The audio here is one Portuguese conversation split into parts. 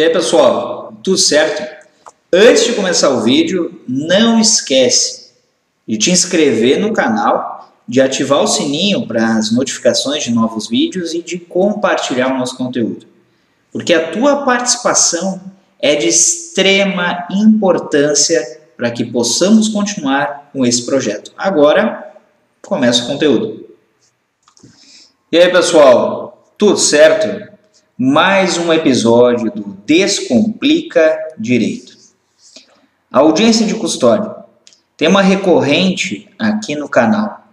E aí, pessoal, tudo certo? Antes de começar o vídeo, não esquece de te inscrever no canal, de ativar o sininho para as notificações de novos vídeos e de compartilhar o nosso conteúdo. Porque a tua participação é de extrema importância para que possamos continuar com esse projeto. Agora, começa o conteúdo. E aí, pessoal, tudo certo? Mais um episódio do Descomplica Direito. A audiência de custódia. Tema recorrente aqui no canal.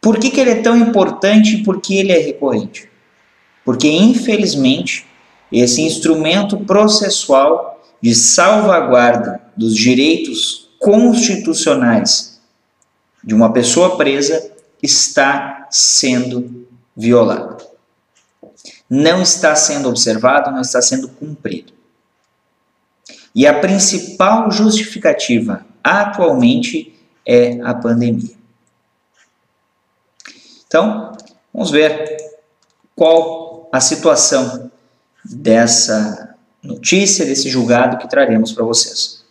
Por que, que ele é tão importante e por que ele é recorrente? Porque, infelizmente, esse instrumento processual de salvaguarda dos direitos constitucionais de uma pessoa presa está sendo violado. Não está sendo observado, não está sendo cumprido. E a principal justificativa atualmente é a pandemia. Então, vamos ver qual a situação dessa notícia, desse julgado que traremos para vocês.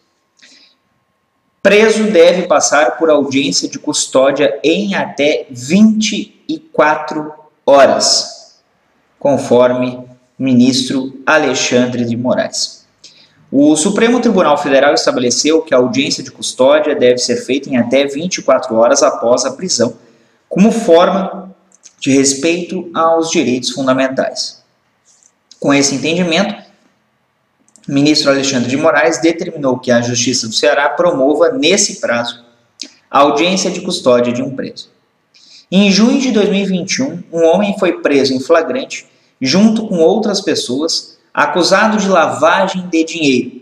Preso deve passar por audiência de custódia em até 24 horas, conforme ministro Alexandre de Moraes. O Supremo Tribunal Federal estabeleceu que a audiência de custódia deve ser feita em até 24 horas após a prisão, como forma de respeito aos direitos fundamentais. Com esse entendimento, o ministro Alexandre de Moraes determinou que a Justiça do Ceará promova, nesse prazo, a audiência de custódia de um preso. Em junho de 2021, um homem foi preso em flagrante, junto com outras pessoas, acusado de lavagem de dinheiro.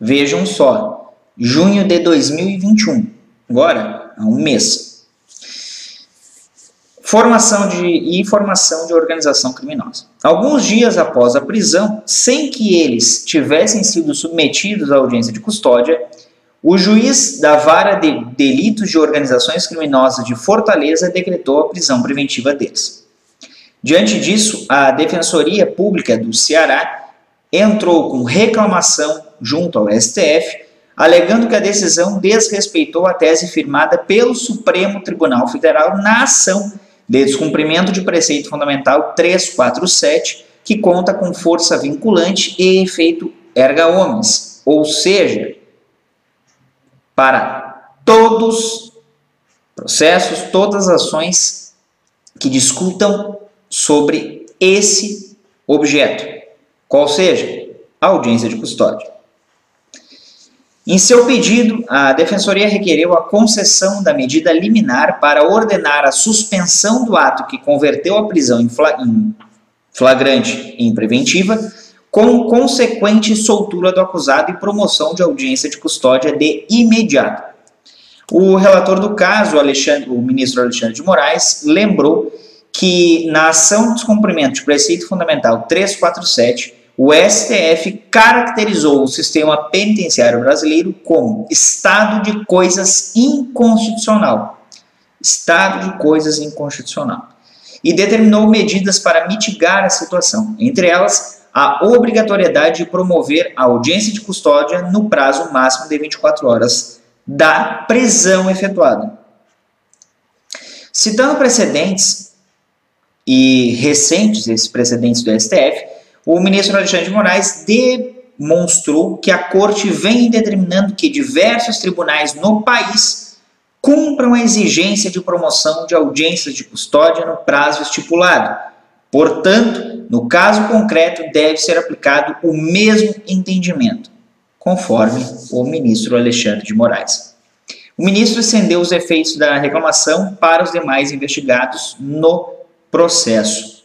Vejam só, junho de 2021, agora há um mês. Formação de e formação de organização criminosa. Alguns dias após a prisão, sem que eles tivessem sido submetidos à audiência de custódia, o juiz da Vara de Delitos de Organizações Criminosas de Fortaleza decretou a prisão preventiva deles. Diante disso, a Defensoria Pública do Ceará entrou com reclamação junto ao STF, alegando que a decisão desrespeitou a tese firmada pelo Supremo Tribunal Federal na ação de descumprimento de preceito fundamental 347, que conta com força vinculante e efeito erga omnes, ou seja, para todos processos, todas as ações que discutam sobre esse objeto, qual seja a audiência de custódia. Em seu pedido, a Defensoria requereu a concessão da medida liminar para ordenar a suspensão do ato que converteu a prisão em flagrante em preventiva, com consequente soltura do acusado e promoção de audiência de custódia de imediato. O relator do caso, o ministro Alexandre de Moraes, lembrou que na ação de descumprimento de preceito fundamental 347, o STF caracterizou o sistema penitenciário brasileiro como estado de coisas inconstitucional. Estado de coisas inconstitucional. E determinou medidas para mitigar a situação, entre elas a obrigatoriedade de promover a audiência de custódia no prazo máximo de 24 horas da prisão efetuada. Citando precedentes, e recentes, esses precedentes do STF, o ministro Alexandre de Moraes demonstrou que a corte vem determinando que diversos tribunais no país cumpram a exigência de promoção de audiências de custódia no prazo estipulado. Portanto, no caso concreto, deve ser aplicado o mesmo entendimento, conforme o ministro Alexandre de Moraes. O ministro estendeu os efeitos da reclamação para os demais investigados no processo.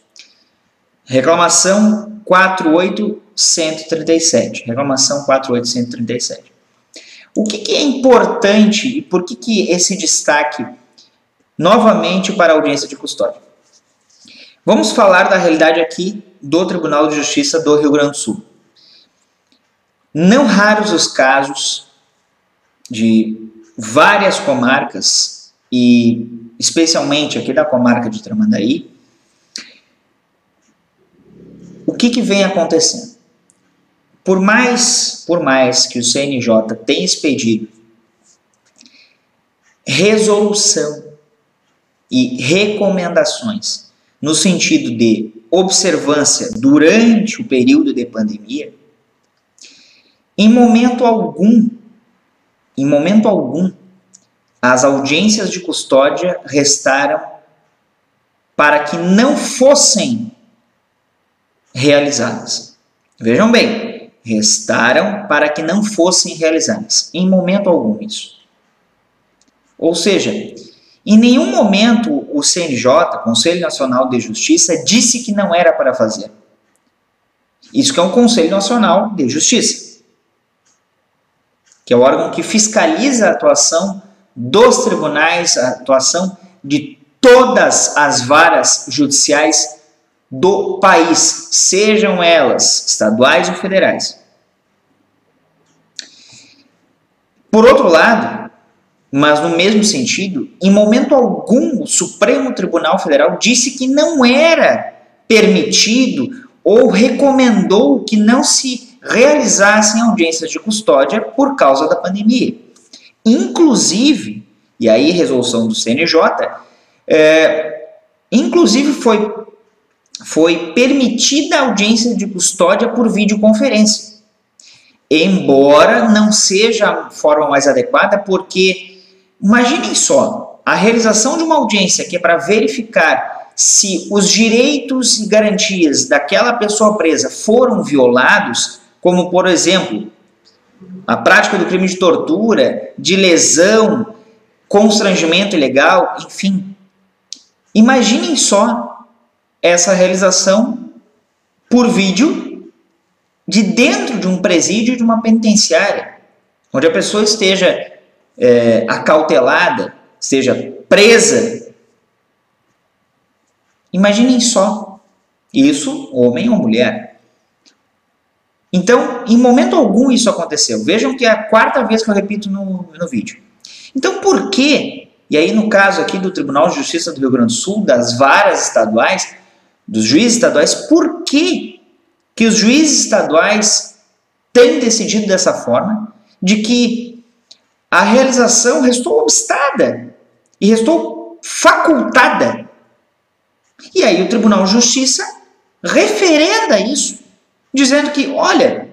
Reclamação 48137. Reclamação 48137. O que, que, é importante e por que, que esse destaque novamente para a audiência de custódia? Vamos falar da realidade aqui do Tribunal de Justiça do Rio Grande do Sul. Não raros os casos de várias comarcas e especialmente aqui da comarca de Tramandaí, o que, que vem acontecendo? Por mais, por mais que o CNJ tenha expedido resolução e recomendações no sentido de observância durante o período de pandemia, em momento algum, em momento algum, as audiências de custódia restaram para que não fossem realizadas. Vejam bem, restaram para que não fossem realizadas. Em momento algum isso. Ou seja, em nenhum momento o CNJ, Conselho Nacional de Justiça, disse que não era para fazer. Isso que é o Conselho Nacional de Justiça, que é o órgão que fiscaliza a atuação dos tribunais, a atuação de todas as varas judiciais do país, sejam elas estaduais ou federais. Por outro lado, mas no mesmo sentido, em momento algum o Supremo Tribunal Federal disse que não era permitido ou recomendou que não se realizassem audiências de custódia por causa da pandemia. Inclusive, e aí resolução do CNJ, é, inclusive foi, foi permitida a audiência de custódia por videoconferência. Embora não seja a forma mais adequada, porque imaginem só, a realização de uma audiência que é para verificar se os direitos e garantias daquela pessoa presa foram violados, como por exemplo, a prática do crime de tortura, de lesão, constrangimento ilegal, enfim. Imaginem só essa realização por vídeo de dentro de um presídio de uma penitenciária, onde a pessoa esteja é, acautelada, esteja presa. Imaginem só isso, homem ou mulher. Então, em momento algum isso aconteceu. Vejam que é a quarta vez que eu repito no, no vídeo. Então, por que, e aí no caso aqui do Tribunal de Justiça do Rio Grande do Sul, das varas estaduais, dos juízes estaduais, por que, que os juízes estaduais têm decidido dessa forma, de que a realização restou obstada e restou facultada? E aí o Tribunal de Justiça referenda isso dizendo que, olha,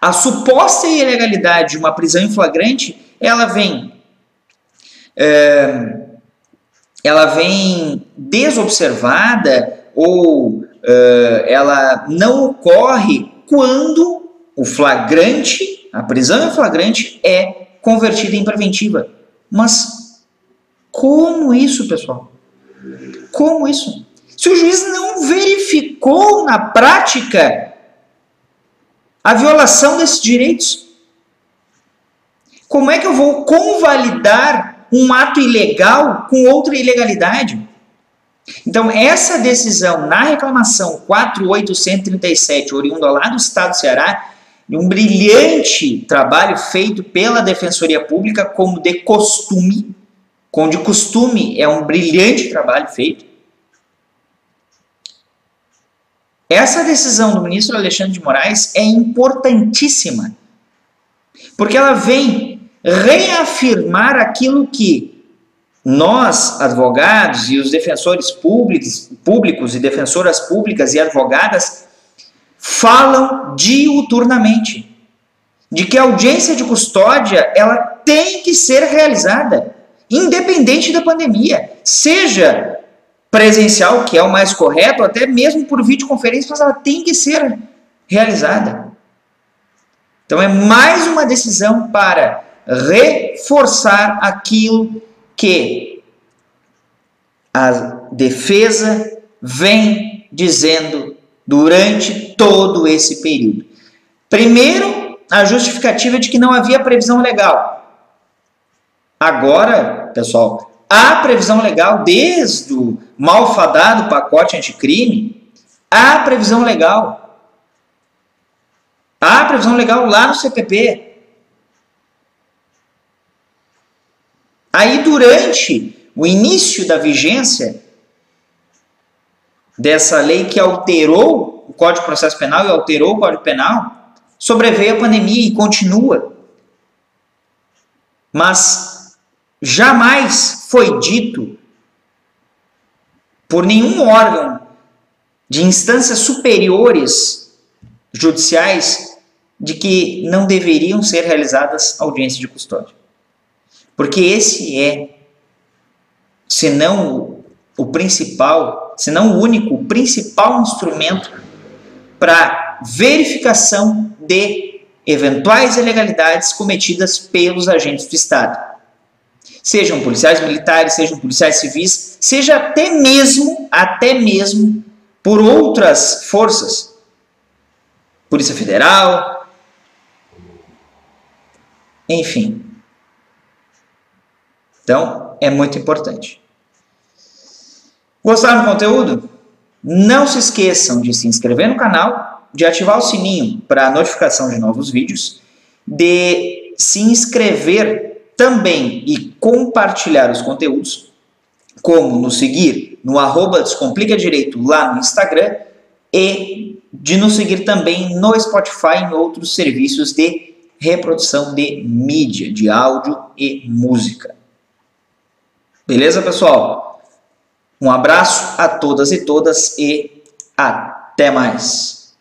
a suposta ilegalidade de uma prisão em flagrante, ela vem, é, ela vem desobservada ou é, ela não ocorre quando o flagrante, a prisão em flagrante é convertida em preventiva. Mas como isso, pessoal? Como isso? Se o juiz não verificou na prática a violação desses direitos. Como é que eu vou convalidar um ato ilegal com outra ilegalidade? Então, essa decisão na reclamação 4837, oriunda lá do Estado do Ceará, um brilhante trabalho feito pela Defensoria Pública, como de costume, como de costume é um brilhante trabalho feito, Essa decisão do ministro Alexandre de Moraes é importantíssima, porque ela vem reafirmar aquilo que nós, advogados e os defensores públicos, públicos e defensoras públicas e advogadas, falam diuturnamente de que a audiência de custódia ela tem que ser realizada, independente da pandemia, seja presencial, que é o mais correto, até mesmo por videoconferência, mas ela tem que ser realizada. Então é mais uma decisão para reforçar aquilo que a defesa vem dizendo durante todo esse período. Primeiro, a justificativa de que não havia previsão legal. Agora, pessoal, há previsão legal desde o malfadado pacote anticrime, há previsão legal. Há previsão legal lá no CPP. Aí, durante o início da vigência dessa lei que alterou o Código de Processo Penal e alterou o Código Penal, sobreveio a pandemia e continua. Mas jamais foi dito por nenhum órgão de instâncias superiores judiciais de que não deveriam ser realizadas audiências de custódia. Porque esse é, se não o principal, se não o único, o principal instrumento para verificação de eventuais ilegalidades cometidas pelos agentes do Estado. Sejam policiais militares, sejam policiais civis, seja até mesmo, até mesmo por outras forças. Polícia Federal, enfim. Então, é muito importante. Gostaram do conteúdo? Não se esqueçam de se inscrever no canal, de ativar o sininho para notificação de novos vídeos, de se inscrever também e compartilhar os conteúdos, como nos seguir no arroba Descomplica Direito lá no Instagram e de nos seguir também no Spotify e em outros serviços de reprodução de mídia, de áudio e música. Beleza, pessoal? Um abraço a todas e todas e até mais.